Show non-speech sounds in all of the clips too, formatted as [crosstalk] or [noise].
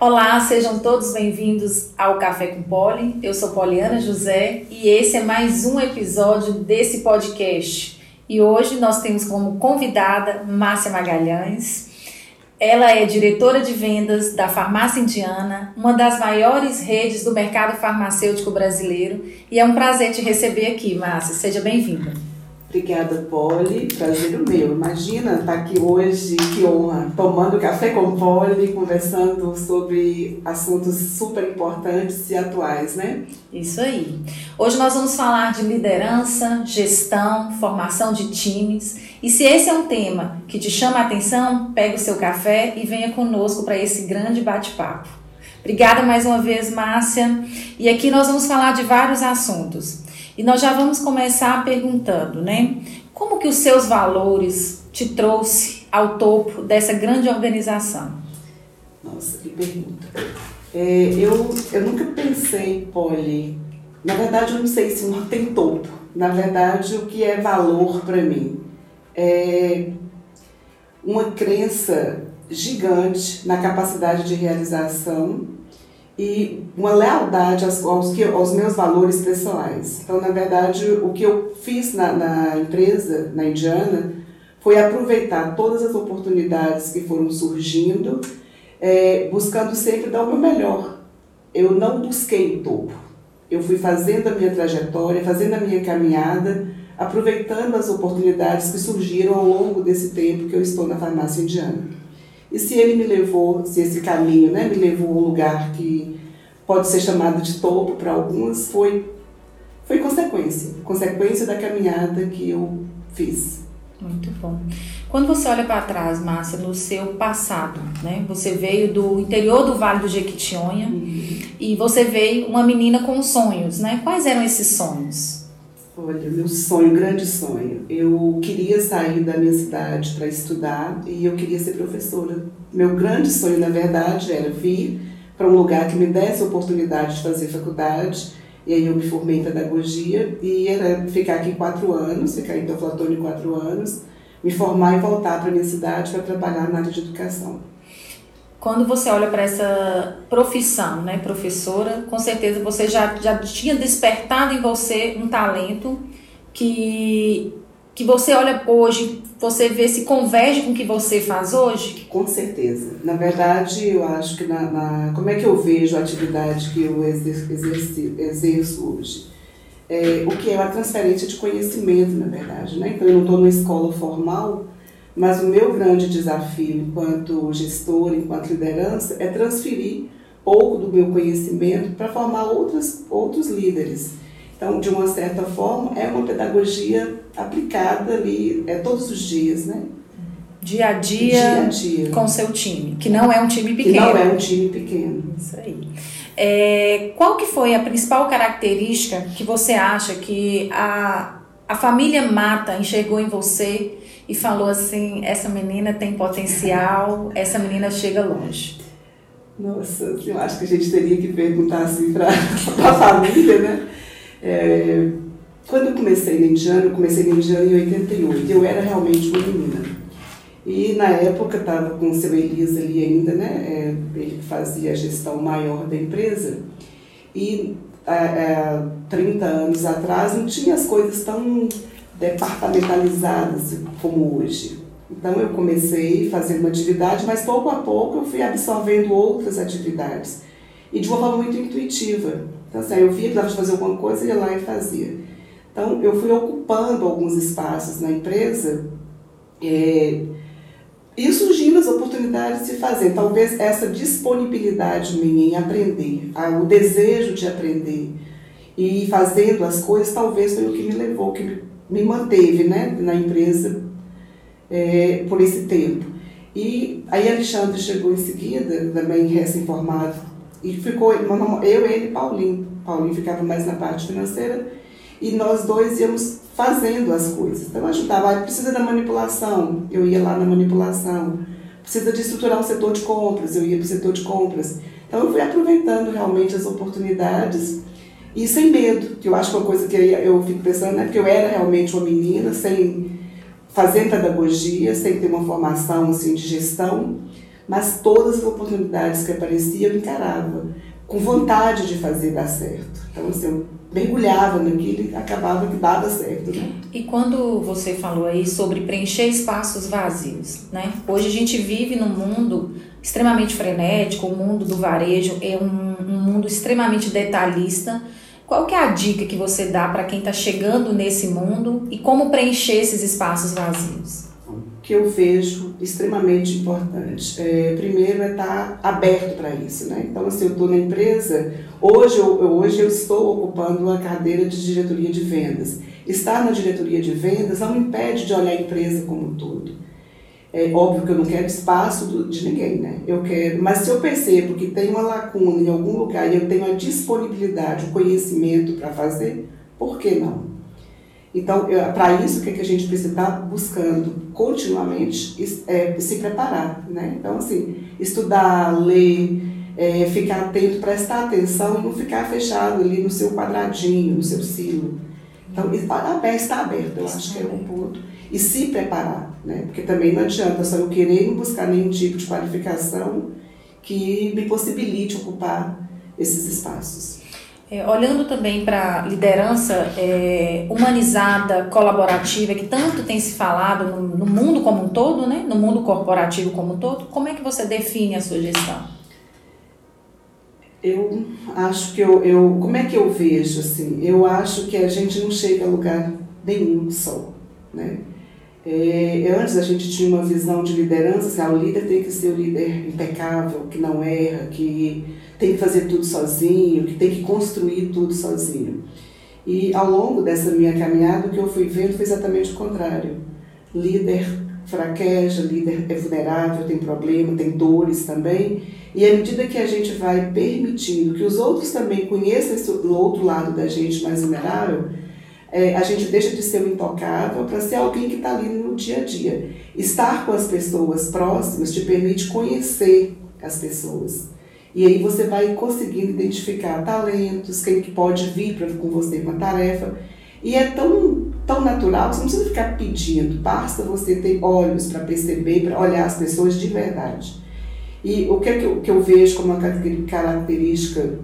Olá, sejam todos bem-vindos ao Café com Poli. Eu sou Poliana José e esse é mais um episódio desse podcast. E hoje nós temos como convidada Márcia Magalhães. Ela é diretora de vendas da Farmácia Indiana, uma das maiores redes do mercado farmacêutico brasileiro. E é um prazer te receber aqui, Márcia. Seja bem-vinda. Obrigada, Polly. Prazer o meu. Imagina estar aqui hoje, que honra, tomando café com Polly, conversando sobre assuntos super importantes e atuais, né? Isso aí. Hoje nós vamos falar de liderança, gestão, formação de times. E se esse é um tema que te chama a atenção, pegue o seu café e venha conosco para esse grande bate-papo. Obrigada mais uma vez, Márcia. E aqui nós vamos falar de vários assuntos. E nós já vamos começar perguntando, né? Como que os seus valores te trouxe ao topo dessa grande organização? Nossa, que pergunta. É, eu, eu nunca pensei, Polly, na verdade eu não sei se não tem topo. Na verdade, o que é valor para mim é uma crença gigante na capacidade de realização e uma lealdade aos, aos, que, aos meus valores pessoais. Então, na verdade, o que eu fiz na, na empresa, na Indiana, foi aproveitar todas as oportunidades que foram surgindo, é, buscando sempre dar o meu melhor. Eu não busquei o topo. Eu fui fazendo a minha trajetória, fazendo a minha caminhada, aproveitando as oportunidades que surgiram ao longo desse tempo que eu estou na farmácia indiana. E se ele me levou, se esse caminho né, me levou a um lugar que pode ser chamado de topo para alguns, foi, foi consequência consequência da caminhada que eu fiz. Muito bom. Quando você olha para trás, Márcia, no seu passado, né? Você veio do interior do Vale do Jequitinhonha uhum. e você veio uma menina com sonhos, né? Quais eram esses sonhos? Olha, meu sonho, grande sonho. Eu queria sair da minha cidade para estudar e eu queria ser professora. Meu grande sonho, na verdade, era vir para um lugar que me desse a oportunidade de fazer faculdade. E aí eu me formei em pedagogia e era ficar aqui quatro anos, ficar em Teoflotone quatro anos, me formar e voltar para minha cidade para trabalhar na área de educação. Quando você olha para essa profissão, né, professora, com certeza você já, já tinha despertado em você um talento que, que você olha hoje, você vê se converge com o que você faz hoje? Com certeza. Na verdade, eu acho que na, na como é que eu vejo a atividade que eu exerço, exerço hoje? É, o que é a transferência de conhecimento, na verdade. Né? Então, eu não estou numa escola formal, mas o meu grande desafio enquanto gestor, enquanto liderança, é transferir pouco do meu conhecimento para formar outros, outros líderes. Então, de uma certa forma, é uma pedagogia aplicada ali é, todos os dias, né? Dia a dia, dia, a dia. com seu time, que não é um time pequeno. Que não é um time pequeno. Isso aí. É, qual que foi a principal característica que você acha que a, a família Mata enxergou em você e falou assim: essa menina tem potencial, essa menina chega longe? Nossa, eu acho que a gente teria que perguntar assim para [laughs] a família, né? É, quando eu comecei na Indiana, eu comecei na Indiana em 88, eu era realmente uma menina. E na época estava com o seu Elias ali ainda, né? É, ele fazia a gestão maior da empresa. E há 30 anos atrás não tinha as coisas tão departamentalizadas como hoje. Então eu comecei fazendo uma atividade, mas pouco a pouco eu fui absorvendo outras atividades. E de uma forma muito intuitiva. Então assim, eu via que dava de fazer alguma coisa, ia lá e fazia. Então eu fui ocupando alguns espaços na empresa é, e surgindo as oportunidades de fazer. Talvez essa disponibilidade minha em aprender, o desejo de aprender e fazendo as coisas, talvez foi o que me levou, que me me manteve né, na empresa é, por esse tempo. E aí Alexandre chegou em seguida, também recém-formado, e ficou eu, ele e Paulinho. Paulinho ficava mais na parte financeira e nós dois íamos fazendo as coisas. Então ajudava, ah, precisa da manipulação, eu ia lá na manipulação. Precisa de estruturar um setor de compras, eu ia para o setor de compras. Então eu fui aproveitando realmente as oportunidades e sem medo, que eu acho que é uma coisa que eu fico pensando, né? Porque eu era realmente uma menina, sem fazer pedagogia, sem ter uma formação assim, de gestão, mas todas as oportunidades que apareciam eu encarava, com vontade de fazer dar certo. Então, assim, eu mergulhava naquilo e acabava que dava certo. Né? E quando você falou aí sobre preencher espaços vazios, né? Hoje a gente vive num mundo extremamente frenético, o mundo do varejo é um, um mundo extremamente detalhista. Qual que é a dica que você dá para quem está chegando nesse mundo e como preencher esses espaços vazios? que eu vejo extremamente importante. É, primeiro é estar aberto para isso, né? Então, assim, eu estou na empresa, hoje eu, hoje eu estou ocupando a cadeira de diretoria de vendas. Estar na diretoria de vendas não impede de olhar a empresa como um todo. É óbvio que eu não quero espaço de ninguém, né? Eu quero, mas se eu percebo que tem uma lacuna em algum lugar e eu tenho a disponibilidade, o conhecimento para fazer, por que não? Então, para isso, o que, é que a gente precisa estar tá buscando continuamente é se preparar. Né? Então, assim, estudar, ler, é, ficar atento, prestar atenção e não ficar fechado ali no seu quadradinho, no seu silo. Então, estar aberto, eu acho que é um ponto. E se preparar, né? porque também não adianta só eu querer buscar nenhum tipo de qualificação que me possibilite ocupar esses espaços. É, olhando também para a liderança é, humanizada, colaborativa, que tanto tem se falado no, no, mundo como um todo, né? no mundo corporativo como um todo, como é que você define a sua gestão? Eu acho que eu, eu. Como é que eu vejo assim? Eu acho que a gente não chega a lugar nenhum só. Né? É, antes a gente tinha uma visão de liderança, assim, ah, o líder tem que ser o líder impecável, que não erra, que tem que fazer tudo sozinho, que tem que construir tudo sozinho. E ao longo dessa minha caminhada, o que eu fui vendo foi exatamente o contrário. Líder fraqueja, líder é vulnerável, tem problema, tem dores também. E à medida que a gente vai permitindo que os outros também conheçam esse outro lado da gente mais vulnerável, é, a gente deixa de ser o intocável para ser alguém que está ali no dia a dia. Estar com as pessoas próximas te permite conhecer as pessoas. E aí você vai conseguindo identificar talentos, quem que pode vir pra, com você com a tarefa. E é tão, tão natural você não precisa ficar pedindo, basta você ter olhos para perceber, para olhar as pessoas de verdade. E o que, é que, eu, que eu vejo como uma característica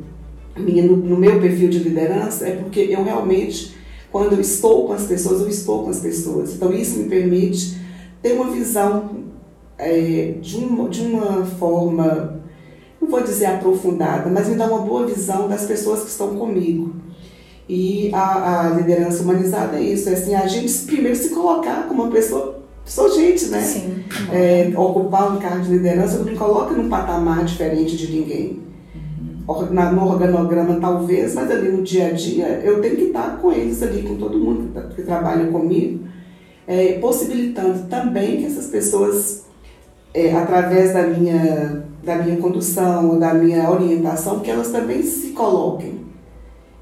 minha no, no meu perfil de liderança é porque eu realmente quando eu estou com as pessoas, eu estou com as pessoas. Então, isso me permite ter uma visão é, de, uma, de uma forma, não vou dizer aprofundada, mas me dá uma boa visão das pessoas que estão comigo. E a, a liderança humanizada é isso, é assim, a gente primeiro se colocar como uma pessoa sou gente, né? Sim. É, ocupar um cargo de liderança não me coloca num patamar diferente de ninguém no organograma talvez, mas ali no dia a dia eu tenho que estar com eles ali, com todo mundo que, tá, que trabalha comigo, é, possibilitando também que essas pessoas, é, através da minha, da minha condução da minha orientação, que elas também se coloquem.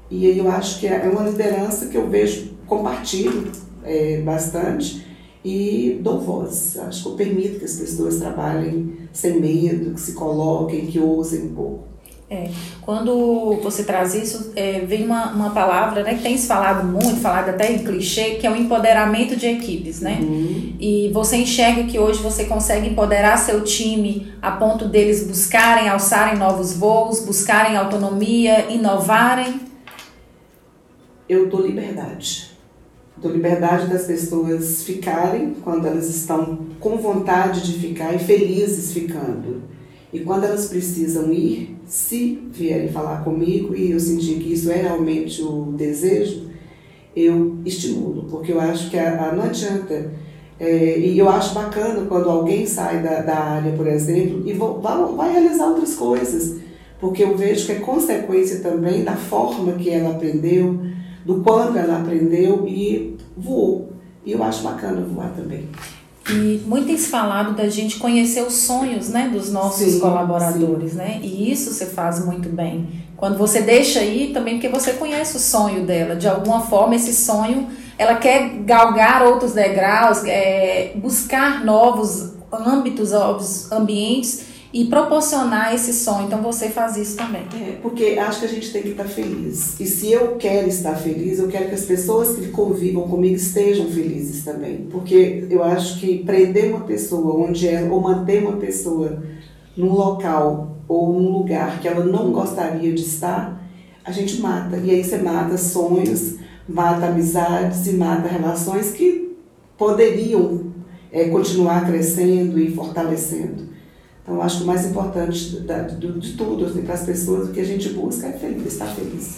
E aí eu acho que é uma liderança que eu vejo, compartilho é, bastante e dou voz. Acho que eu permito que as pessoas trabalhem sem medo, que se coloquem, que ousem um pouco. É, quando você traz isso, é, vem uma, uma palavra né, que tem se falado muito, falado até em clichê, que é o empoderamento de equipes, né? Uhum. E você enxerga que hoje você consegue empoderar seu time a ponto deles buscarem, alçarem novos voos, buscarem autonomia, inovarem? Eu dou liberdade. Dou liberdade das pessoas ficarem quando elas estão com vontade de ficar e felizes ficando e quando elas precisam ir, se vierem falar comigo e eu sentir que isso é realmente o desejo, eu estimulo, porque eu acho que a, a não adianta. É, e eu acho bacana quando alguém sai da, da área, por exemplo, e vou, vai, vai realizar outras coisas, porque eu vejo que é consequência também da forma que ela aprendeu, do quanto ela aprendeu e voou. E eu acho bacana voar também. E muito tem se falado da gente conhecer os sonhos né, dos nossos sim, colaboradores, sim. né? E isso você faz muito bem. Quando você deixa ir, também porque você conhece o sonho dela. De alguma forma, esse sonho, ela quer galgar outros degraus, é, buscar novos âmbitos, novos ambientes e proporcionar esse sonho. Então você faz isso também. É, porque acho que a gente tem que estar feliz. E se eu quero estar feliz, eu quero que as pessoas que convivam comigo estejam felizes também. Porque eu acho que prender uma pessoa onde é, ou manter uma pessoa num local ou num lugar que ela não gostaria de estar, a gente mata. E aí você mata sonhos, mata amizades e mata relações que poderiam é, continuar crescendo e fortalecendo. Então, acho que o mais importante de, de tudo assim, para as pessoas, o que a gente busca é feliz, estar feliz.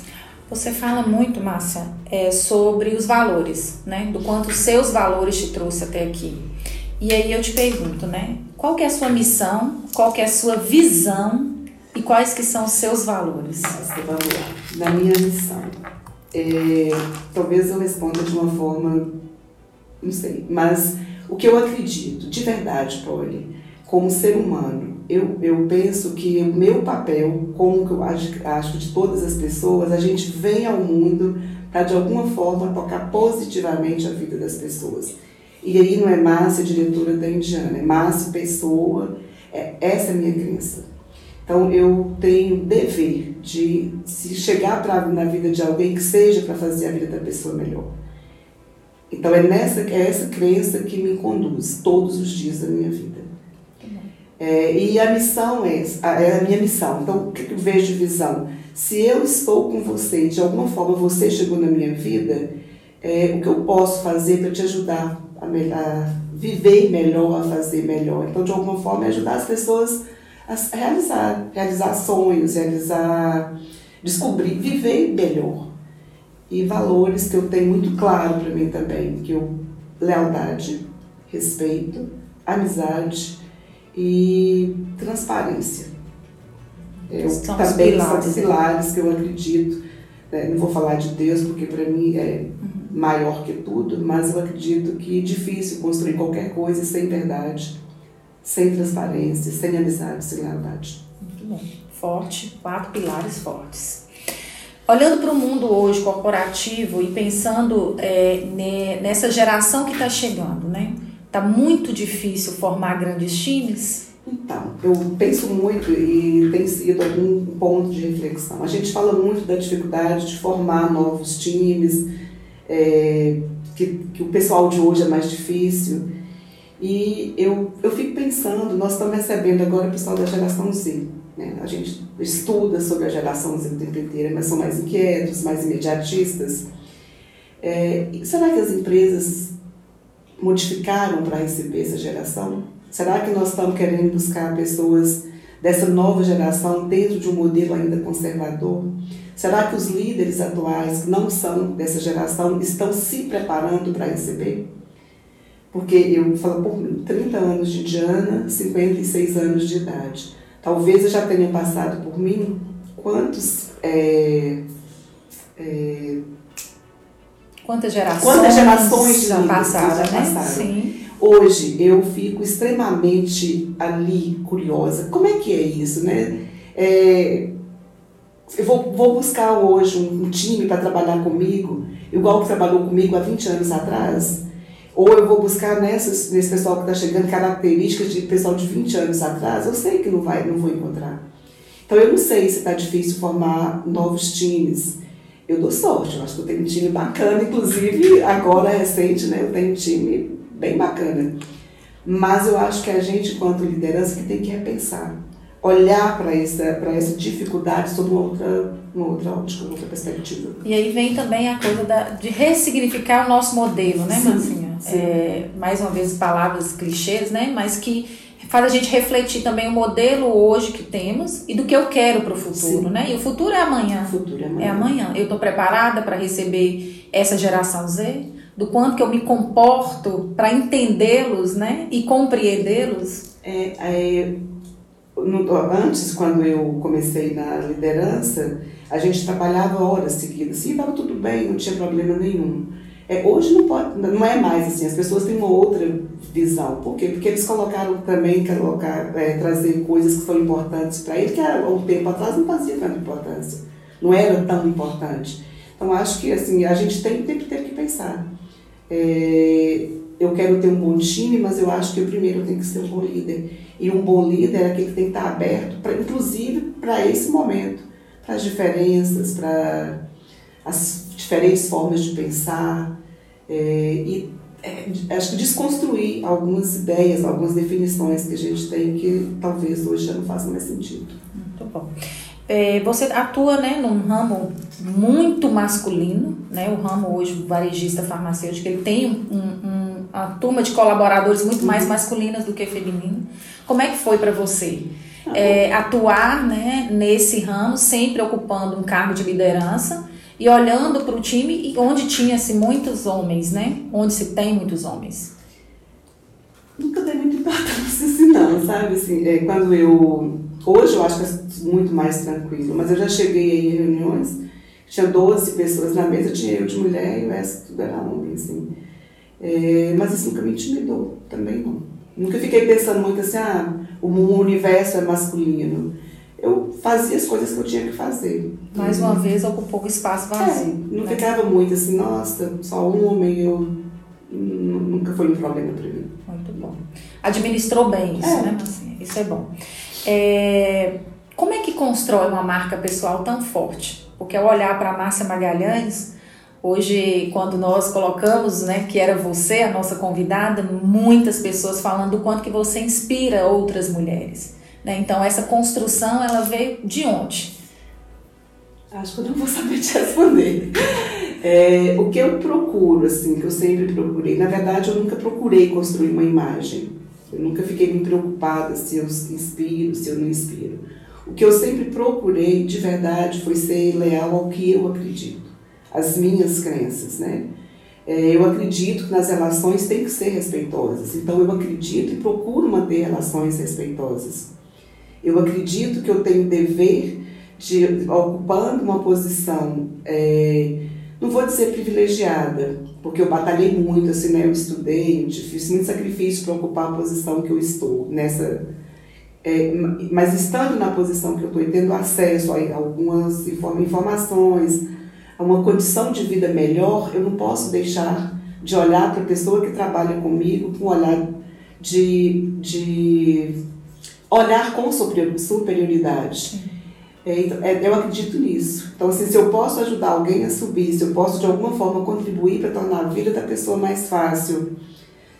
Você fala muito, Márcia, é, sobre os valores, né? Do quanto os seus valores te trouxe até aqui. E aí eu te pergunto, né? Qual que é a sua missão? Qual que é a sua visão? E quais que são os seus valores? Nossa, vamos lá. Na minha missão. É, talvez eu responda de uma forma, não sei, mas o que eu acredito, de verdade, Polly, como ser humano, eu, eu penso que o meu papel, como eu acho, acho de todas as pessoas, a gente vem ao mundo para de alguma forma tocar positivamente a vida das pessoas. E aí não é Márcia, diretora da Indiana, é Márcia, pessoa, é, essa é a minha crença. Então eu tenho dever de se chegar pra, na vida de alguém que seja para fazer a vida da pessoa melhor. Então é, nessa, é essa crença que me conduz todos os dias da minha vida. É, e a missão é, é a minha missão. Então, o que eu vejo de visão? Se eu estou com você, de alguma forma você chegou na minha vida, é, o que eu posso fazer para te ajudar a, a, viver melhor, a fazer melhor? Então, de alguma forma, é ajudar as pessoas a realizar, realizar sonhos, realizar, descobrir, viver melhor e valores que eu tenho muito claro para mim também, que eu lealdade, respeito, amizade e transparência. Eu são também pilares, são pilares que eu acredito. Né? Não vou falar de Deus porque para mim é uhum. maior que tudo, mas eu acredito que é difícil construir qualquer coisa sem verdade, sem transparência, sem amizade, sem lealdade. Muito bom. Forte, quatro pilares fortes. Olhando para o mundo hoje corporativo e pensando é, nessa geração que está chegando, né? Tá muito difícil formar grandes times? Então, eu penso muito e tem sido algum ponto de reflexão. A gente fala muito da dificuldade de formar novos times, é, que, que o pessoal de hoje é mais difícil. E eu, eu fico pensando, nós estamos recebendo agora o pessoal da geração Z. Né? A gente estuda sobre a geração Z o tempo inteiro, mas são mais inquietos, mais imediatistas. É, será que as empresas modificaram para receber essa geração? Será que nós estamos querendo buscar pessoas dessa nova geração dentro de um modelo ainda conservador? Será que os líderes atuais, que não são dessa geração, estão se preparando para receber? Porque eu falo por 30 anos de Indiana, 56 anos de idade. Talvez eu já tenha passado por mim quantos. É, é, Quantas gerações, quantas gerações já passaram, já né? passaram. Sim. Hoje eu fico extremamente ali curiosa. Como é que é isso, né? É, eu vou, vou buscar hoje um, um time para trabalhar comigo, igual que trabalhou comigo há 20 anos atrás. Ou eu vou buscar nessas, nesse pessoal que está chegando características de pessoal de 20 anos atrás, eu sei que não, vai, não vou encontrar. Então eu não sei se está difícil formar novos times. Eu dou sorte, eu acho que eu tenho um time bacana, inclusive agora recente, né? Eu tenho um time bem bacana. Mas eu acho que a gente, enquanto liderança, que tem que repensar. Olhar para essa, essa dificuldade sob uma outra, uma outra ótica, uma outra perspectiva. E aí vem também a coisa da, de ressignificar o nosso modelo, né, Marcinha? é, mais uma vez palavras clichês, né? Mas que faz a gente refletir também o modelo hoje que temos e do que eu quero para o futuro, Sim. né? E o futuro é amanhã. O futuro é amanhã. É amanhã. Eu estou preparada para receber essa geração Z? Do quanto que eu me comporto para entendê-los, né? E compreendê-los? É, é, no, antes, quando eu comecei na liderança, a gente trabalhava horas seguidas. Sim, estava tudo bem, não tinha problema nenhum. É, hoje não, pode, não é mais assim, as pessoas têm uma outra visão. Por quê? Porque eles colocaram também colocar, é, trazer coisas que são importantes para ele, que há um tempo atrás não fazia tanta importância, não era tão importante. Então acho que assim, a gente tem, tem ter que pensar. É, eu quero ter um bom time, mas eu acho que eu primeiro tenho que ser um bom líder. E um bom líder é aquele que tem que estar aberto, pra, inclusive para esse momento, para as diferenças, para as diferentes formas de pensar é, e é, acho que desconstruir algumas ideias, algumas definições que a gente tem que talvez hoje já não façam mais sentido. Muito bom. É, você atua né, num ramo muito masculino, né? O ramo hoje, varejista farmacêutico, ele tem um, um, uma turma de colaboradores muito mais uhum. masculinas do que feminino. Como é que foi para você? É, atuar né, nesse ramo, sempre ocupando um cargo de liderança e olhando para o time onde tinha-se muitos homens, né? Onde se tem muitos homens. Nunca dei muita importância assim, não, sabe? Assim, é, quando eu Hoje eu acho que é muito mais tranquilo, mas eu já cheguei em reuniões, tinha 12 pessoas na mesa, tinha eu de mulher e o resto tudo era homem, assim. É, mas isso nunca me intimidou, também não. Nunca fiquei pensando muito assim, ah, o universo é masculino. Eu fazia as coisas que eu tinha que fazer. Mais uma vez ocupou o espaço vazio. É, não né? ficava muito assim, nossa, só um homem, eu nunca foi um problema para mim. Muito bom. Administrou bem isso, é. né, Marcinha? Isso é bom. É, como é que constrói uma marca pessoal tão forte? Porque ao olhar para a Márcia Magalhães, hoje, quando nós colocamos né, que era você a nossa convidada, muitas pessoas falando do quanto que você inspira outras mulheres. Né? Então, essa construção, ela veio de onde? Acho que eu não vou saber te responder. É, o que eu procuro, assim, que eu sempre procurei, na verdade, eu nunca procurei construir uma imagem. Eu nunca fiquei me preocupada se eu inspiro, se eu não inspiro. O que eu sempre procurei de verdade foi ser leal ao que eu acredito, às minhas crenças, né? É, eu acredito que nas relações tem que ser respeitosas, então eu acredito e procuro manter relações respeitosas. Eu acredito que eu tenho dever de, ocupando uma posição, é, não vou dizer privilegiada, porque eu batalhei muito, assim, né? Eu estudei, fiz muito sacrifício para ocupar a posição que eu estou nessa. É, mas estando na posição que eu estou e tendo acesso a algumas informações, a uma condição de vida melhor, eu não posso deixar de olhar para a pessoa que trabalha comigo com um olhar de, de olhar com superioridade. É, então, é, eu acredito nisso. Então, assim, se eu posso ajudar alguém a subir, se eu posso de alguma forma contribuir para tornar a vida da pessoa mais fácil,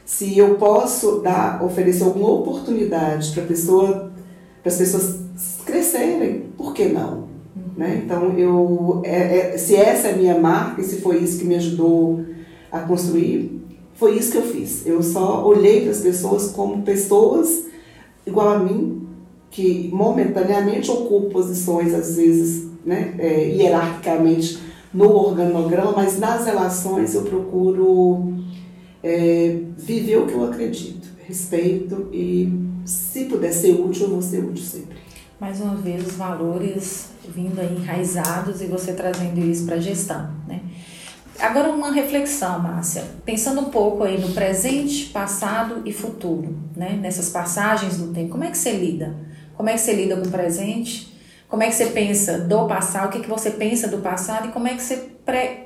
se eu posso dar, oferecer alguma oportunidade para pessoa, as pessoas crescerem, por que não? Né? Então, eu, é, é, se essa é a minha marca e se foi isso que me ajudou a construir, foi isso que eu fiz. Eu só olhei para as pessoas como pessoas igual a mim, que momentaneamente ocupam posições, às vezes, né, é, hierarquicamente no organograma, mas nas relações eu procuro é, viver o que eu acredito, respeito e se puder ser útil, eu vou ser útil sempre. Mais uma vez, os valores vindo aí enraizados e você trazendo isso para a gestão, né? Agora uma reflexão, Márcia, pensando um pouco aí no presente, passado e futuro, né? Nessas passagens do tempo, como é que você lida? Como é que você lida com o presente? Como é que você pensa do passado? O que, é que você pensa do passado? E como é que você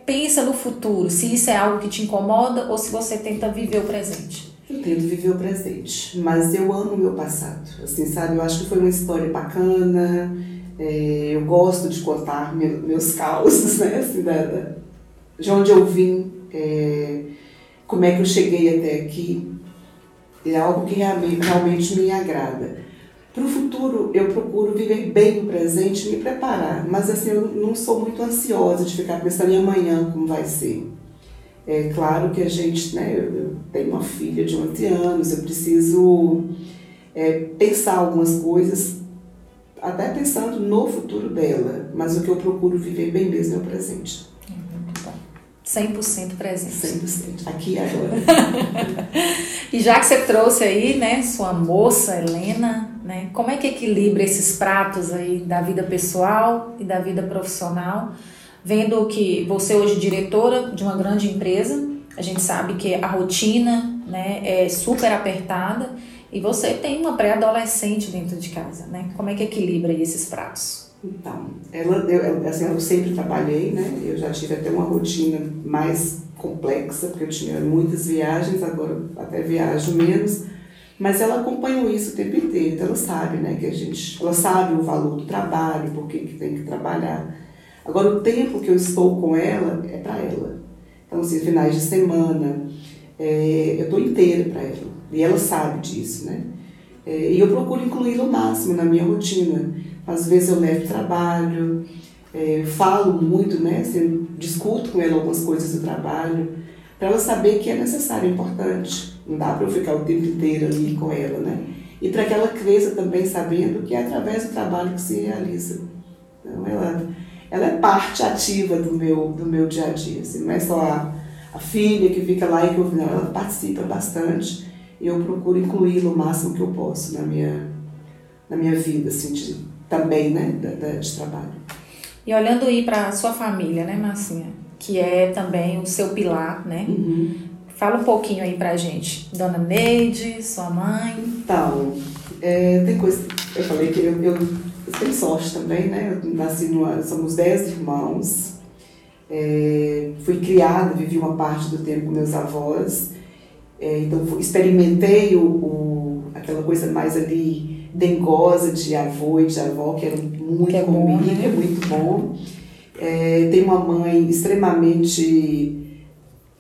pensa no futuro? Se isso é algo que te incomoda ou se você tenta viver o presente? Eu tento viver o presente, mas eu amo o meu passado. Assim, sabe? Eu acho que foi uma história bacana. É, eu gosto de contar meus causos, [laughs] né? Assim, da, de onde eu vim, é, como é que eu cheguei até aqui. É algo que realmente, me agrada. Para o futuro, eu procuro viver bem o presente e me preparar, mas assim, eu não sou muito ansiosa de ficar pensando em amanhã como vai ser. É claro que a gente, né, eu tenho uma filha de 11 anos, eu preciso é, pensar algumas coisas, até pensando no futuro dela, mas o que eu procuro viver bem mesmo é o presente. 100% presente. 100%, aqui e agora. [laughs] e já que você trouxe aí, né, sua moça, Helena, né? Como é que equilibra esses pratos aí da vida pessoal e da vida profissional? Vendo que você hoje é diretora de uma grande empresa, a gente sabe que a rotina né, é super apertada e você tem uma pré-adolescente dentro de casa, né? Como é que equilibra esses pratos? Então, ela, eu, assim, eu sempre trabalhei, né? Eu já tive até uma rotina mais complexa, porque eu tinha muitas viagens, agora até viajo menos. Mas ela acompanhou isso o tempo inteiro, então ela sabe, né, que a gente, ela sabe o valor do trabalho, por que, que tem que trabalhar. Agora, o tempo que eu estou com ela é para ela. Então, assim, finais de semana, é, eu estou inteira para ela. E ela sabe disso, né? É, e eu procuro incluir o máximo na minha rotina. Às vezes eu levo trabalho, é, falo muito, né? Assim, discuto com ela algumas coisas do trabalho, para ela saber que é necessário, é importante. Não dá para eu ficar o tempo inteiro ali com ela, né? E para que ela cresça também sabendo que é através do trabalho que se realiza. Então, ela, ela é parte ativa do meu, do meu dia a dia. Assim, não é só a, a filha que fica lá e que não, ela participa bastante e eu procuro incluí-la o máximo que eu posso na minha, na minha vida, assim, de, também, né, de, trabalho. E olhando aí para a sua família, né, Marcinha? Que é também o seu pilar, né? Uhum. Fala um pouquinho aí pra gente. Dona Neide, sua mãe. Então, é, tem coisa. Eu falei que eu, eu, eu tenho sorte também, né? Eu nasci numa. Somos dez irmãos. É, fui criada, vivi uma parte do tempo com meus avós. É, então, experimentei o, o, aquela coisa mais ali dengosa de avô e de avó, que era muito que é comigo, bom, né? é muito bom. É, tem uma mãe extremamente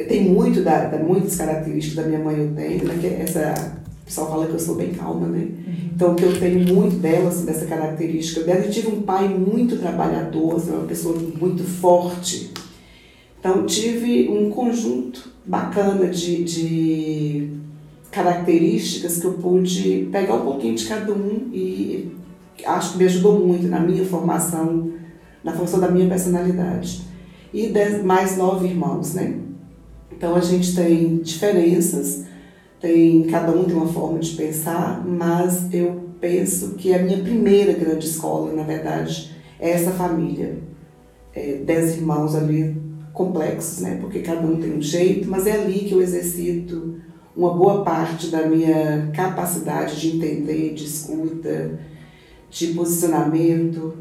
tem muito da, da, muitas características da minha mãe eu tenho, né? Que é essa o pessoal fala que eu sou bem calma, né? Uhum. Então, que eu tenho muito dela, assim, dessa característica dela. Eu tive um pai muito trabalhador, assim, uma pessoa muito forte. Então, tive um conjunto bacana de, de características que eu pude pegar um pouquinho de cada um e acho que me ajudou muito na minha formação, na formação da minha personalidade. E dez, mais nove irmãos, né? Então a gente tem diferenças, tem cada um tem uma forma de pensar, mas eu penso que a minha primeira grande escola, na verdade, é essa família. É, dez irmãos ali complexos, né? Porque cada um tem um jeito, mas é ali que eu exercito uma boa parte da minha capacidade de entender, de escuta, de posicionamento.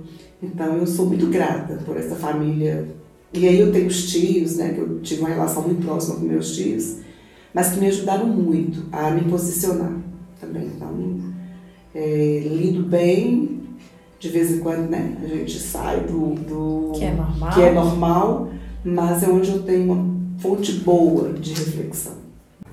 Então eu sou muito grata por essa família e aí eu tenho os tios, né, que eu tive uma relação muito próxima com meus tios, mas que me ajudaram muito a me posicionar também. Então, é, lido bem, de vez em quando, né, a gente sai do, do que, é normal. que é normal, mas é onde eu tenho uma fonte boa de reflexão.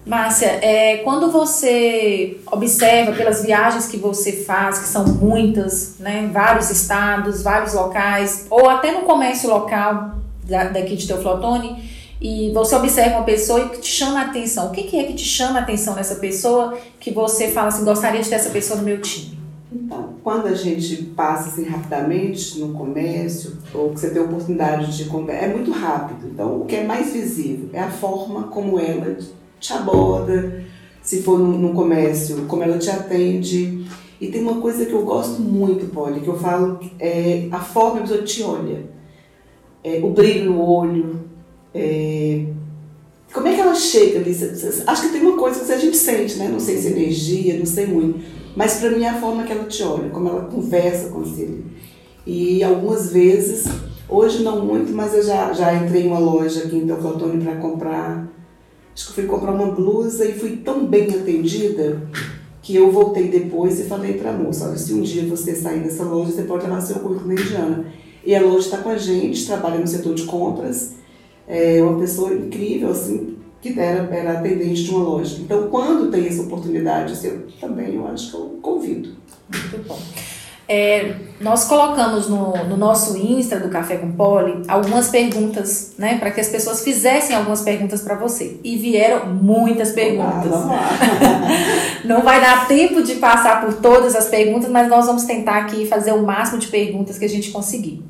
Márcia, é, quando você observa pelas viagens que você faz, que são muitas, né, vários estados, vários locais, ou até no comércio local, daqui de Teoflotone e você observa uma pessoa que te chama a atenção. O que, que é que te chama a atenção nessa pessoa que você fala assim, gostaria de ter essa pessoa no meu time? Então, quando a gente passa assim rapidamente no comércio, ou que você tem a oportunidade de conversar, é muito rápido. Então, o que é mais visível é a forma como ela te aborda, se for no, no comércio, como ela te atende. E tem uma coisa que eu gosto muito, Polly, que eu falo, é a forma que a pessoa te olha é, o brilho no olho. É, como é que ela chega ali? Acho que tem uma coisa que a gente sente, né? Não sei se é energia, não sei muito. Mas para mim é a forma que ela te olha, como ela conversa com você. E algumas vezes, hoje não muito, mas eu já, já entrei em uma loja aqui em Teocotone para comprar. Acho que fui comprar uma blusa e fui tão bem atendida que eu voltei depois e falei para a moça: olha, se um dia você sair dessa loja, você pode levar seu currículo na Indiana. E ela hoje está com a gente, trabalha no setor de compras, é uma pessoa incrível, assim, que era, era atendente de uma loja. Então, quando tem essa oportunidade, assim, eu, também eu acho que eu convido. Muito bom. É, nós colocamos no, no, nosso Insta do Café com Poli algumas perguntas, né, para que as pessoas fizessem algumas perguntas para você. E vieram muitas perguntas. [laughs] Não vai dar tempo de passar por todas as perguntas, mas nós vamos tentar aqui fazer o máximo de perguntas que a gente conseguir.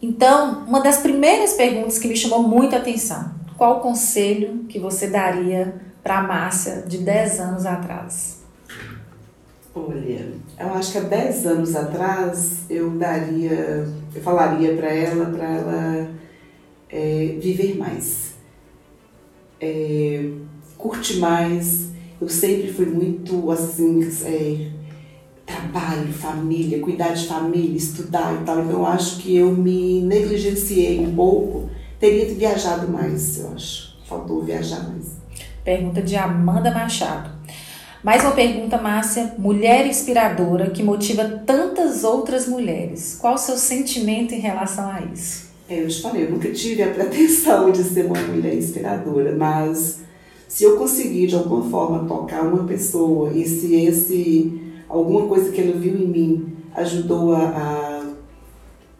Então, uma das primeiras perguntas que me chamou muito a atenção: qual o conselho que você daria para a Márcia de 10 anos atrás? Olha, eu acho que há 10 anos atrás eu daria, eu falaria para ela, para ela é, viver mais, é, curte mais. Eu sempre fui muito assim, é, trabalho, família, cuidar de família, estudar e tal. Então eu acho que eu me negligenciei um pouco. Teria viajado mais, eu acho. Faltou viajar mais. Pergunta de Amanda Machado. Mais uma pergunta, Márcia. Mulher inspiradora que motiva tantas outras mulheres. Qual o seu sentimento em relação a isso? É, eu te falei, eu nunca tive a pretensão de ser uma mulher inspiradora, mas Se eu conseguir de alguma forma tocar uma pessoa e se esse alguma coisa que ela viu em mim ajudou a,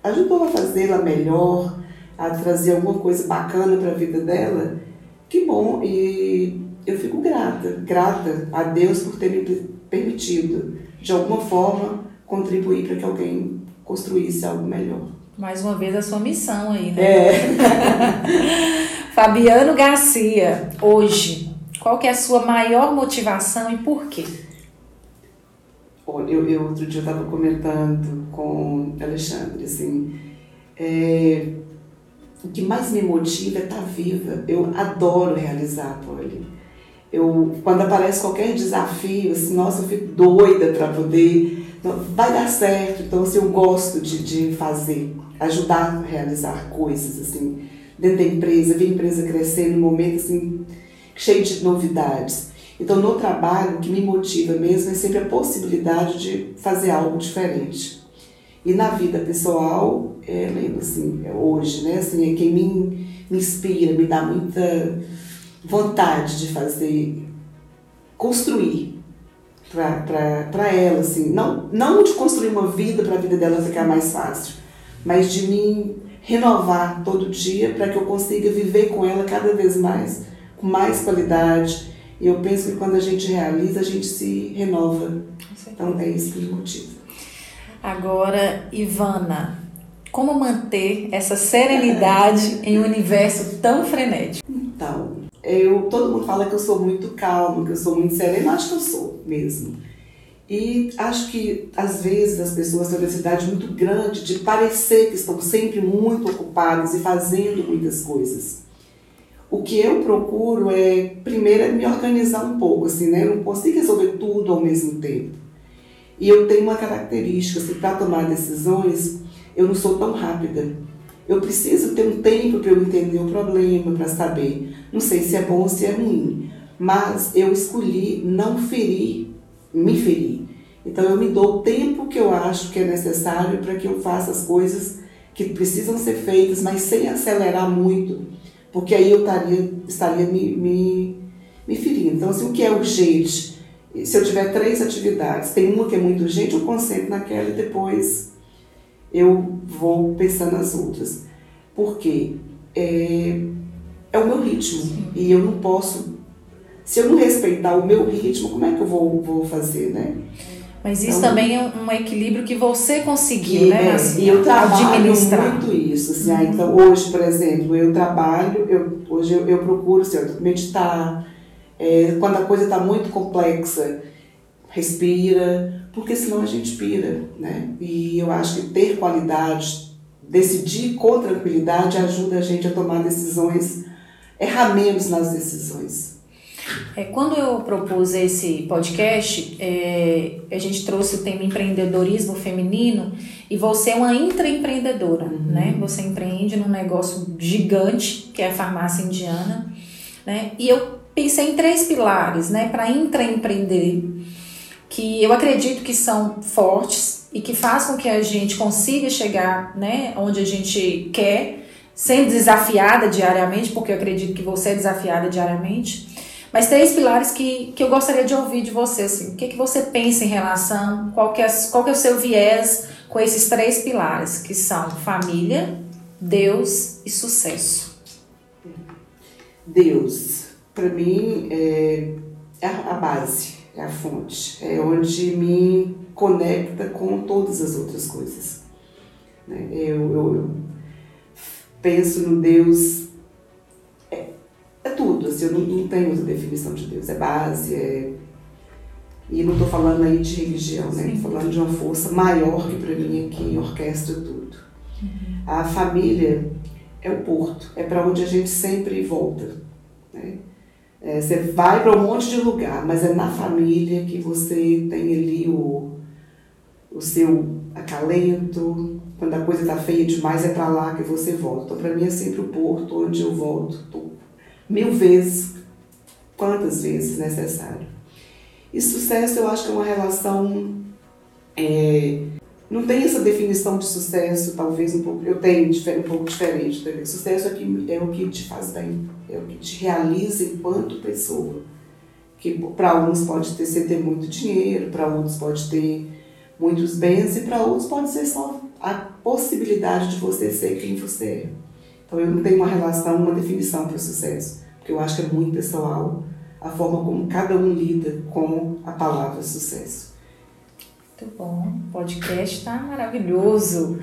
a ajudou a fazê-la melhor, a trazer alguma coisa bacana para a vida dela, que bom e eu fico grata, grata a Deus por ter me permitido de alguma forma contribuir para que alguém construísse algo melhor. Mais uma vez a sua missão aí, né? É. [laughs] Fabiano Garcia, hoje, qual que é a sua maior motivação e por quê? Eu, eu outro dia estava comentando com o Alexandre, assim, é, o que mais me motiva é estar tá viva. Eu adoro realizar, Polly. Eu, quando aparece qualquer desafio, assim, nossa, eu fico doida para poder. Então, vai dar certo. Então, assim, eu gosto de, de fazer, ajudar a realizar coisas, assim, dentro da empresa, ver a empresa crescer num momento, assim, cheio de novidades. Então, no trabalho, o que me motiva mesmo é sempre a possibilidade de fazer algo diferente. E na vida pessoal, é, lembro assim, é hoje, né? Assim, é quem me, me inspira, me dá muita vontade de fazer, construir para ela, assim. Não, não de construir uma vida para a vida dela ficar mais fácil, mas de me renovar todo dia para que eu consiga viver com ela cada vez mais, com mais qualidade, e eu penso que quando a gente realiza, a gente se renova. Então é isso que me motiva. Agora, Ivana, como manter essa serenidade [laughs] em um universo tão frenético? Então, eu, todo mundo fala que eu sou muito calma, que eu sou muito serena, acho que eu sou mesmo. E acho que às vezes as pessoas têm uma necessidade muito grande de parecer que estão sempre muito ocupadas e fazendo muitas coisas. O que eu procuro é, primeiro, é me organizar um pouco, assim, né? Eu não consigo resolver tudo ao mesmo tempo. E eu tenho uma característica, assim, para tomar decisões, eu não sou tão rápida. Eu preciso ter um tempo para eu entender o problema, para saber. Não sei se é bom ou se é ruim, mas eu escolhi não ferir, me ferir. Então eu me dou o tempo que eu acho que é necessário para que eu faça as coisas que precisam ser feitas, mas sem acelerar muito porque aí eu estaria, estaria me, me, me ferindo. Então, assim, o que é urgente? Se eu tiver três atividades, tem uma que é muito urgente, eu concentro naquela e depois eu vou pensando nas outras. Porque é, é o meu ritmo Sim. e eu não posso. Se eu não respeitar o meu ritmo, como é que eu vou, vou fazer, né? Mas isso então, também é um equilíbrio que você conseguiu, né? É, assim, e eu trabalho administrar. muito isso. Assim, uhum. então, hoje, por exemplo, eu trabalho, eu, hoje eu, eu procuro assim, meditar. É, quando a coisa está muito complexa, respira, porque senão a gente pira, né? E eu acho que ter qualidade, decidir com tranquilidade ajuda a gente a tomar decisões, errar menos nas decisões. É, quando eu propus esse podcast, é, a gente trouxe o tema empreendedorismo feminino e você é uma intraempreendedora, uhum. né? Você empreende num negócio gigante, que é a farmácia indiana, né? E eu pensei em três pilares, né, para intraempreender, que eu acredito que são fortes e que faz com que a gente consiga chegar, né, onde a gente quer, sendo desafiada diariamente, porque eu acredito que você é desafiada diariamente mas três pilares que, que eu gostaria de ouvir de você, assim, o que, que você pensa em relação, qual que, é, qual que é o seu viés com esses três pilares, que são família, Deus e sucesso? Deus, para mim, é, é a base, é a fonte, é onde me conecta com todas as outras coisas. Né? Eu, eu, eu penso no Deus é tudo, assim, eu não, não tenho outra definição de Deus, é base, é... E não estou falando aí de religião, né? Estou falando de uma força maior que para mim é que orquestra tudo. Uhum. A família é o porto, é para onde a gente sempre volta. Né? É, você vai para um monte de lugar, mas é na família que você tem ali o, o seu acalento. Quando a coisa está feia demais, é para lá que você volta. Então, para mim, é sempre o porto onde eu volto mil vezes, quantas vezes necessário. E sucesso eu acho que é uma relação é, não tem essa definição de sucesso, talvez um pouco, eu tenho um pouco diferente. Tá? Sucesso é, que, é o que te faz bem, é o que te realiza enquanto pessoa. Que para alguns pode ter, ser ter muito dinheiro, para outros pode ter muitos bens e para outros pode ser só a possibilidade de você ser quem você é. Então eu não tenho uma relação, uma definição para o sucesso, porque eu acho que é muito pessoal a forma como cada um lida com a palavra sucesso. Muito bom, o podcast está maravilhoso.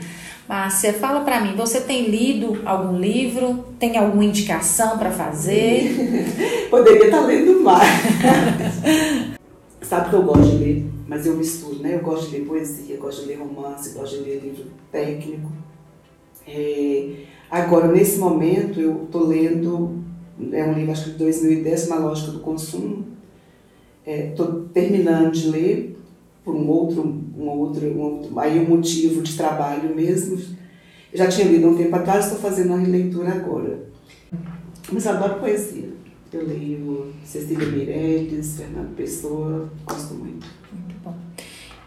Márcia, fala para mim, você tem lido algum livro? Tem alguma indicação para fazer? [laughs] Poderia estar tá lendo mais. Sabe que eu gosto de ler, mas eu misturo, né? Eu gosto de ler poesia, gosto de ler romance, gosto de ler livro técnico. É, agora, nesse momento, eu estou lendo, é um livro acho que de 2010, Uma Lógica do Consumo. Estou é, terminando de ler por um outro, um outro, um outro, aí um motivo de trabalho mesmo. Eu já tinha lido um tempo atrás, estou fazendo uma releitura agora. Mas adoro poesia. Eu leio Cecília Meirelles, Fernando Pessoa, gosto muito. Muito bom.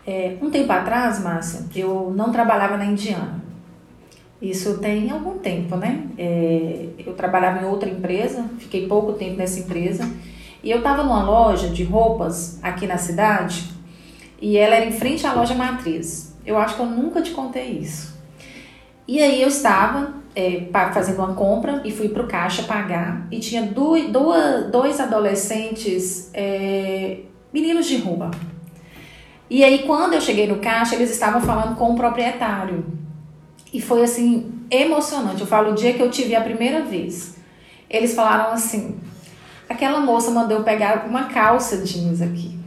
É, um tempo atrás, Márcia, eu não trabalhava na Indiana. Isso tem algum tempo, né? É, eu trabalhava em outra empresa, fiquei pouco tempo nessa empresa, e eu estava numa loja de roupas aqui na cidade, e ela era em frente à loja matriz. Eu acho que eu nunca te contei isso. E aí eu estava é, fazendo uma compra e fui para o caixa pagar e tinha dois, adolescentes é, meninos de rua. E aí quando eu cheguei no caixa eles estavam falando com o proprietário e foi assim emocionante. Eu falo o dia que eu tive a primeira vez. Eles falaram assim: aquela moça mandou pegar uma calça jeans aqui.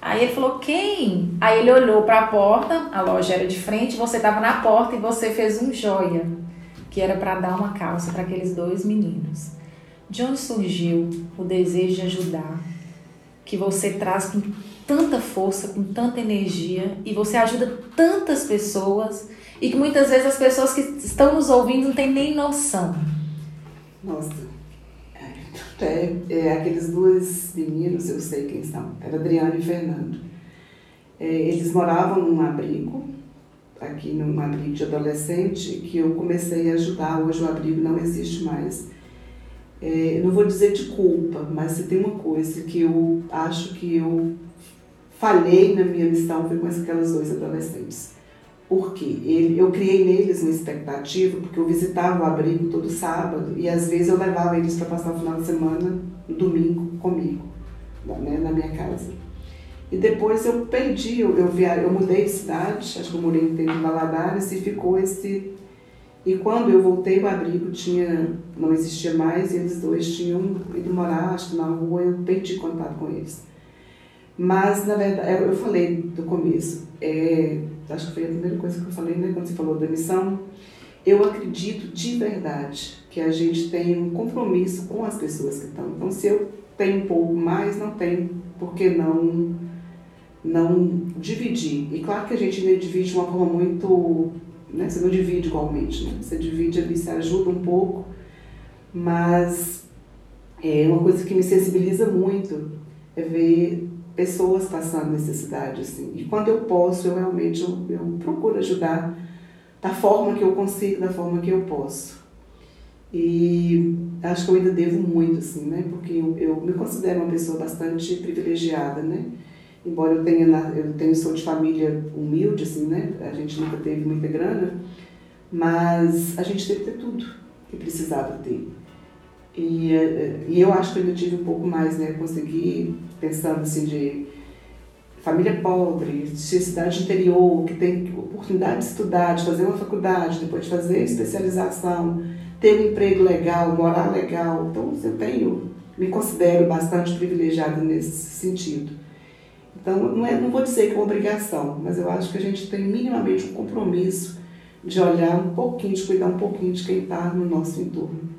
Aí ele falou, quem? Aí ele olhou para a porta, a loja era de frente, você estava na porta e você fez um joia que era para dar uma calça para aqueles dois meninos. De onde surgiu o desejo de ajudar, que você traz com tanta força, com tanta energia e você ajuda tantas pessoas e que muitas vezes as pessoas que estão nos ouvindo não têm nem noção. Nossa, é, é, aqueles dois meninos, eu sei quem são, era Adriano e Fernando. É, eles moravam num abrigo aqui num abrigo de adolescente que eu comecei a ajudar. Hoje o abrigo não existe mais. É, não vou dizer de culpa, mas se tem uma coisa que eu acho que eu falhei na minha missão foi com aquelas dois adolescentes. Porque ele, eu criei neles uma expectativa, porque eu visitava o abrigo todo sábado e às vezes eu levava eles para passar o final de semana no domingo comigo, né, na minha casa. E depois eu perdi, eu, eu, via, eu mudei de cidade, acho que eu morei um tempo em Valadares e ficou esse. E quando eu voltei, o abrigo tinha, não existia mais e eles dois tinham ido morar, acho que na rua, eu perdi contato com eles. Mas, na verdade, eu falei do começo, é, acho que foi a primeira coisa que eu falei, né, quando você falou da missão. Eu acredito de verdade que a gente tem um compromisso com as pessoas que estão. Então, se eu tenho um pouco mais, não tem por que não não dividir. E claro que a gente divide de uma forma muito. Né? Você não divide igualmente, né? você divide ali, você ajuda um pouco, mas é uma coisa que me sensibiliza muito é ver pessoas passando necessidade. Assim. E quando eu posso, eu realmente eu, eu procuro ajudar da forma que eu consigo, da forma que eu posso. E acho que eu ainda devo muito, assim, né? Porque eu, eu me considero uma pessoa bastante privilegiada, né? embora eu tenha, eu tenho, sou de família humilde, assim, né? A gente nunca teve muita grana, mas a gente teve que ter tudo que precisava ter. E, eh, e eu acho que eu tive um pouco mais, né? Consegui, pensando assim, de família pobre, de cidade interior, que tem oportunidade de estudar, de fazer uma faculdade, depois de fazer especialização, ter um emprego legal, morar legal. Então, eu tenho, me considero bastante privilegiada nesse sentido. Então, não, é, não vou dizer que é uma obrigação, mas eu acho que a gente tem minimamente um compromisso de olhar um pouquinho, de cuidar um pouquinho de quem está no nosso entorno.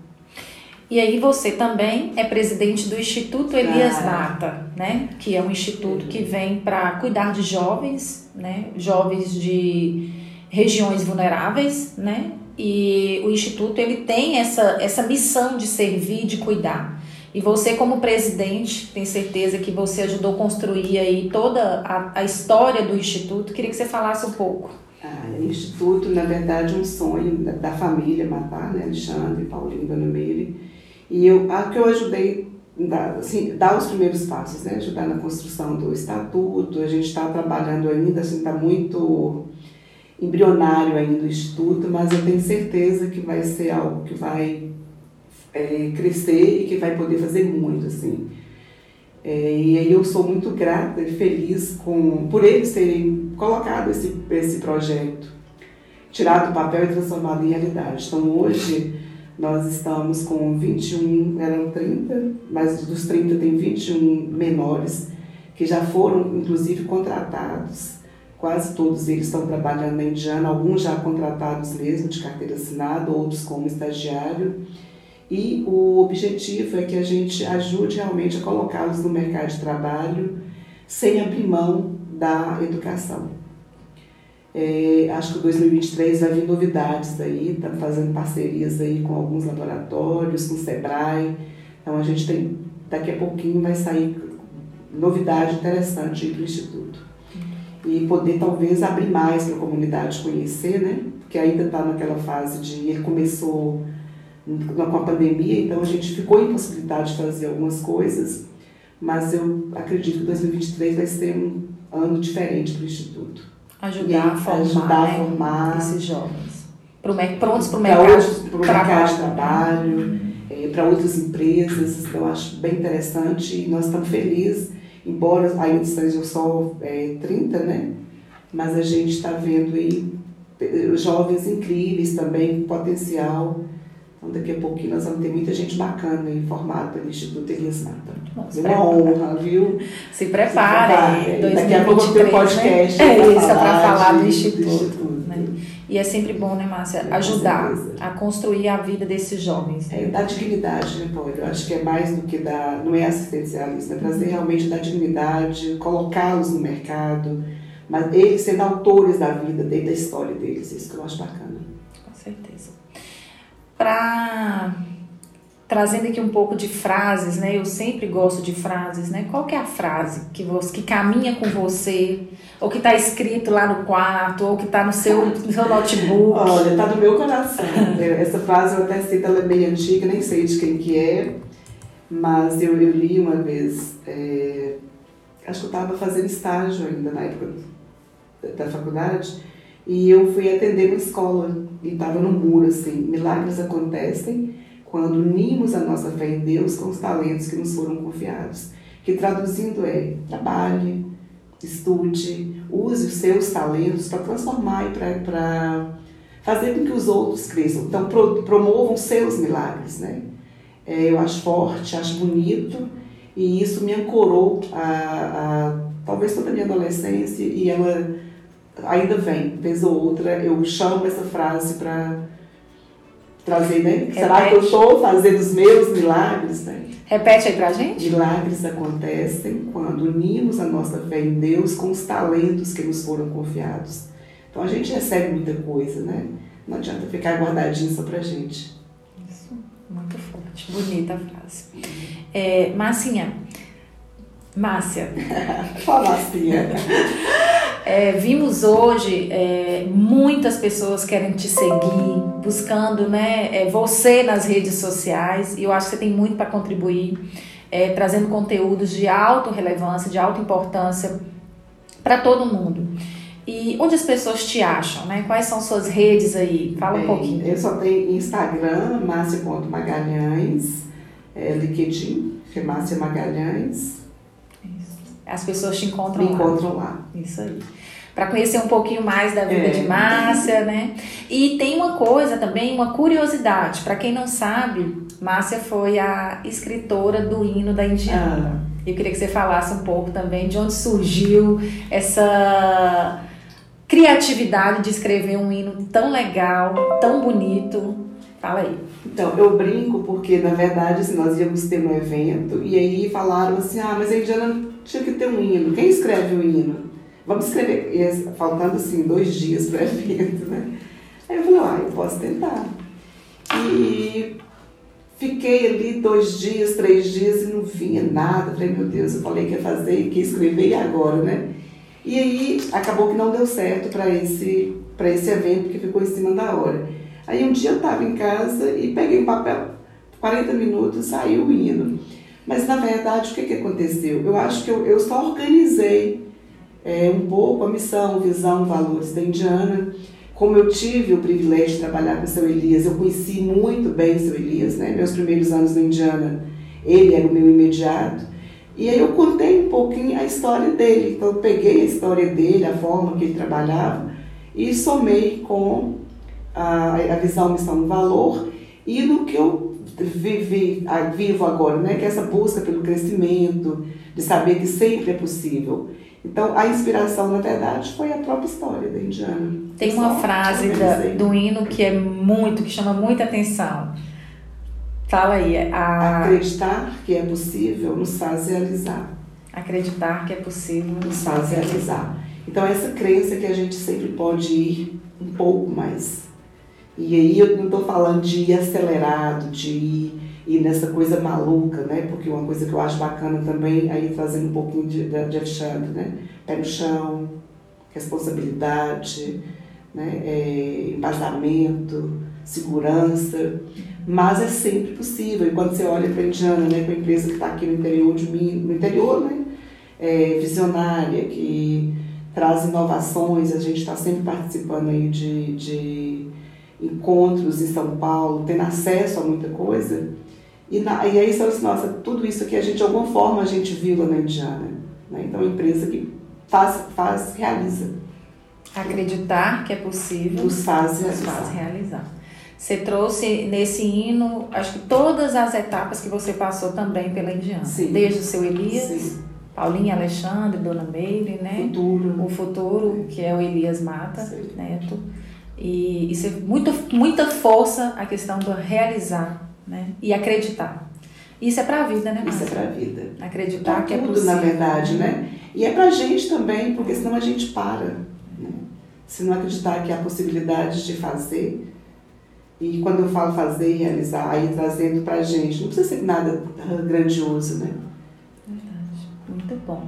E aí você também é presidente do Instituto Elias ah. Nata, né? Que é um instituto que vem para cuidar de jovens, né? Jovens de regiões vulneráveis, né? E o instituto ele tem essa, essa missão de servir, de cuidar. E você, como presidente, tenho certeza que você ajudou a construir aí toda a, a história do Instituto. Queria que você falasse um pouco. Ah, o Instituto, na verdade, um sonho da, da família matar, né? Alexandre, Paulinho, Dona Meire. E eu, a que eu ajudei dar, assim, dar os primeiros passos, né? Ajudar na construção do estatuto. A gente está trabalhando ainda, assim, está muito embrionário ainda o Instituto, mas eu tenho certeza que vai ser algo que vai é, crescer e que vai poder fazer muito, assim. É, e aí eu sou muito grata e feliz com, por eles terem colocado esse, esse projeto, tirado do papel e transformado em realidade. Então hoje nós estamos com 21, eram 30, mas dos 30 tem 21 menores que já foram inclusive contratados. Quase todos eles estão trabalhando na Indiana, alguns já contratados mesmo de carteira assinada, outros como estagiário. E o objetivo é que a gente ajude realmente a colocá-los no mercado de trabalho sem abrir mão da educação. É, acho que 2023 vai vir novidades aí, está fazendo parcerias aí com alguns laboratórios, com o Sebrae. Então a gente tem, daqui a pouquinho vai sair novidade interessante para o Instituto. E poder talvez abrir mais para a comunidade conhecer, né? Porque ainda está naquela fase de. Ele começou com a pandemia, então a gente ficou impossibilitado de fazer algumas coisas, mas eu acredito que 2023 vai ser um ano diferente para o Instituto. Ajudar, a formar, ajudar né, a formar esses jovens. Pro, prontos para o mercado, pro mercado de trabalho, é, para outras empresas, então eu acho bem interessante e nós estamos felizes, embora ainda estejam só é, 30, né? Mas a gente está vendo aí eh, jovens incríveis também, com potencial então, daqui a pouquinho nós vamos ter muita gente bacana aí formada pelo Instituto Elias Mata. É uma honra, viu? Se preparem. Se preparem. Daqui a pouco tem um podcast. Né? É isso, para falar do, Instituto. Do instituto né? E é sempre bom, né, Márcia, ajudar a construir a vida desses jovens. É, dar dignidade, né, Paulo? Eu acho que é mais do que dar, não é assistencialismo, é trazer realmente dar dignidade, colocá-los no mercado, mas eles sendo autores da vida, da história deles, isso que eu acho bacana. Com certeza para trazendo aqui um pouco de frases, né? Eu sempre gosto de frases, né? Qual que é a frase que você que caminha com você, ou que está escrito lá no quarto, ou que está no seu, no seu notebook? [laughs] Olha, está no meu coração. Essa frase eu até cito, ela é bem antiga, nem sei de quem que é, mas eu, eu li uma vez. É, acho que eu estava fazendo estágio ainda na época da faculdade e eu fui atender uma escola e estava no muro assim: milagres acontecem quando unimos a nossa fé em Deus com os talentos que nos foram confiados. Que traduzindo é: trabalhe, estude, use os seus talentos para transformar e para fazer com que os outros cresçam. Então, pro, promovam seus milagres, né? É, eu acho forte, acho bonito e isso me ancorou a, a talvez toda a minha adolescência e ela ainda vem, vez ou outra, eu chamo essa frase para trazer, né? Repete. Será que eu estou fazendo os meus milagres, né? Repete aí pra gente. Milagres acontecem quando unimos a nossa fé em Deus com os talentos que nos foram confiados. Então a gente recebe muita coisa, né? Não adianta ficar guardadinho só pra gente. Isso, muito forte. Bonita a frase. É, Marcinha. Márcia. [laughs] Fala, Marcinha. [laughs] É, vimos hoje é, muitas pessoas querem te seguir, buscando né, é, você nas redes sociais, e eu acho que você tem muito para contribuir, é, trazendo conteúdos de alta relevância, de alta importância para todo mundo. E onde as pessoas te acham, né? Quais são suas redes aí? Fala Bem, um pouquinho. Eu só tenho Instagram, Márcia.magalhães, é, LinkedIn, que é Márcia Magalhães. As pessoas te encontram Me lá. encontram lá. Isso aí. Para conhecer um pouquinho mais da vida é. de Márcia, né? E tem uma coisa também, uma curiosidade. Para quem não sabe, Márcia foi a escritora do hino da Indiana. Ah. Eu queria que você falasse um pouco também de onde surgiu essa criatividade de escrever um hino tão legal, tão bonito. Fala aí. Então, eu brinco porque, na verdade, assim, nós íamos ter um evento e aí falaram assim, ah, mas a Indiana tinha que ter um hino. Quem escreve o hino? Vamos escrever. E, faltando, assim, dois dias para o evento, né? Aí eu falei, ah, eu posso tentar. E fiquei ali dois dias, três dias e não vinha nada. Falei, meu Deus, eu falei que ia fazer, que ia escrever e agora, né? E aí acabou que não deu certo para esse, esse evento, porque ficou em cima da hora. Aí um dia eu estava em casa e peguei um papel, 40 minutos, saiu o hino. Mas na verdade, o que, que aconteceu? Eu acho que eu, eu só organizei é, um pouco a missão, visão, valores da Indiana. Como eu tive o privilégio de trabalhar com o seu Elias, eu conheci muito bem o seu Elias, né? Meus primeiros anos na Indiana, ele era o meu imediato. E aí eu contei um pouquinho a história dele. Então eu peguei a história dele, a forma que ele trabalhava e somei com a, a visão, missão, valor e no que eu vivi, vivo agora, né? Que é essa busca pelo crescimento, de saber que sempre é possível. Então, a inspiração, na verdade, foi a própria história da Indiana. Tem uma frase da, do hino que é muito, que chama muita atenção. Fala aí. A... Acreditar que é possível nos faz realizar. Acreditar que é possível nos faz realizar. Então, essa crença que a gente sempre pode ir um pouco mais. E aí eu não estou falando de ir acelerado, de ir e nessa coisa maluca, né? Porque uma coisa que eu acho bacana também, aí trazendo um pouquinho de, de, de Alexandre, né? Pé no chão, responsabilidade, né? É, embasamento, segurança, mas é sempre possível. E quando você olha para a Indiana, né, com a empresa que está aqui no interior de mim, no interior, né? É, visionária, que traz inovações, a gente está sempre participando aí de, de encontros em São Paulo, tendo acesso a muita coisa. E, na, e aí, assim, nossa, tudo isso que a gente, de alguma forma, a gente viu lá na Indiana. Né? Então, é uma empresa que faz, faz realiza. Acreditar que é possível. Nos faz realizar. Nos faz realizar. Você trouxe nesse hino, acho que todas as etapas que você passou também pela Indiana. Sim. Desde o seu Elias, Sim. Paulinha Alexandre, Dona Meire, né? Futuro. O futuro, que é o Elias Mata, Sim. neto. E isso é muito, muita força a questão do realizar né? E acreditar. Isso é para a vida, né, Márcia? Isso é para a vida. Acreditar pra que é tudo, é possível. na verdade, né? E é para a gente também, porque senão a gente para. Né? Se não acreditar que há possibilidades de fazer, e quando eu falo fazer e realizar, aí trazendo para a gente, não precisa ser nada grandioso, né? Verdade. Muito bom.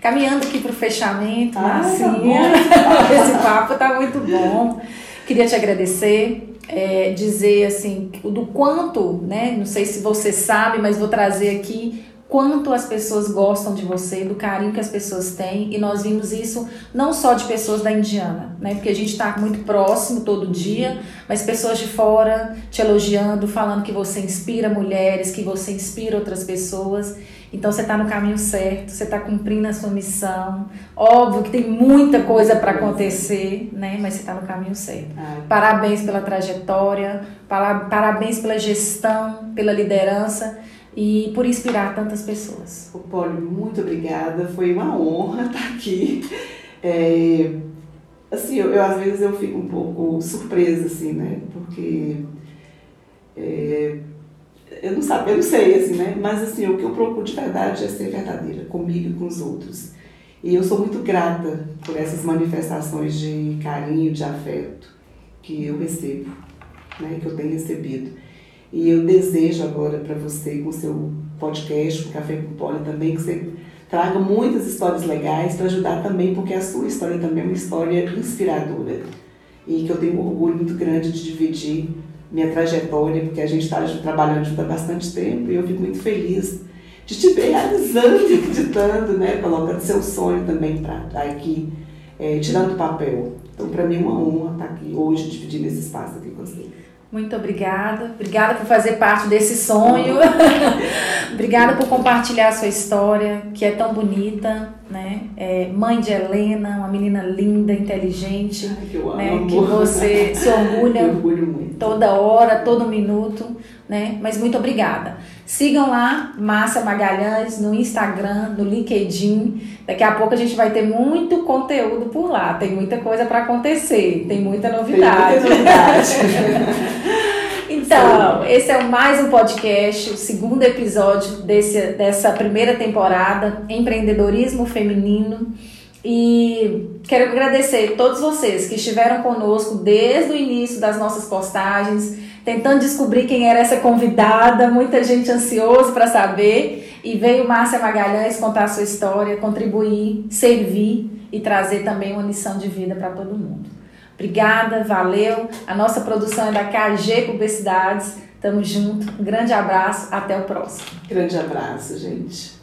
Caminhando aqui para o fechamento, ah, Marcinha. Tá [laughs] esse papo tá muito bom. Queria te agradecer é, dizer assim do quanto, né? Não sei se você sabe, mas vou trazer aqui quanto as pessoas gostam de você, do carinho que as pessoas têm, e nós vimos isso não só de pessoas da Indiana, né? Porque a gente está muito próximo todo dia, mas pessoas de fora te elogiando, falando que você inspira mulheres, que você inspira outras pessoas. Então você está no caminho certo, você está cumprindo a sua missão. Óbvio que tem muita coisa para acontecer, né? Mas você está no caminho certo. Ai. Parabéns pela trajetória, parabéns pela gestão, pela liderança e por inspirar tantas pessoas. O Poli, muito obrigada. Foi uma honra estar aqui. É, assim, eu, eu, às vezes eu fico um pouco surpresa, assim, né? Porque é, eu não sabe, eu não sei, assim, né? Mas assim, o que eu procuro de verdade é ser verdadeira comigo e com os outros. E eu sou muito grata por essas manifestações de carinho, de afeto que eu recebo, né? Que eu tenho recebido. E eu desejo agora para você, com seu podcast, o Café com Poli também, que você traga muitas histórias legais para ajudar também, porque a sua história também é uma história inspiradora. E que eu tenho um orgulho muito grande de dividir minha trajetória, porque a gente está trabalhando junto há bastante tempo e eu fico muito feliz de te ver realizando acreditando, né? colocando seu sonho também para estar aqui, é, tirando o papel. Então, para mim é uma honra estar aqui hoje, dividindo esse espaço aqui com você. Muito obrigada. Obrigada por fazer parte desse sonho. [laughs] obrigada por compartilhar a sua história, que é tão bonita, né? É mãe de Helena, uma menina linda, inteligente, Ai, que, eu né? que você se orgulha [laughs] muito. toda hora, todo minuto, né? Mas muito obrigada. Sigam lá, Márcia Magalhães, no Instagram, no LinkedIn. Daqui a pouco a gente vai ter muito conteúdo por lá. Tem muita coisa para acontecer, tem muita novidade. Tem muita novidade. [laughs] então, esse é mais um podcast, o segundo episódio desse, dessa primeira temporada, Empreendedorismo Feminino. E quero agradecer a todos vocês que estiveram conosco desde o início das nossas postagens tentando descobrir quem era essa convidada, muita gente ansiosa para saber. E veio Márcia Magalhães contar a sua história, contribuir, servir e trazer também uma lição de vida para todo mundo. Obrigada, valeu. A nossa produção é da KG Publicidades. Tamo junto. Um grande abraço, até o próximo. Grande abraço, gente.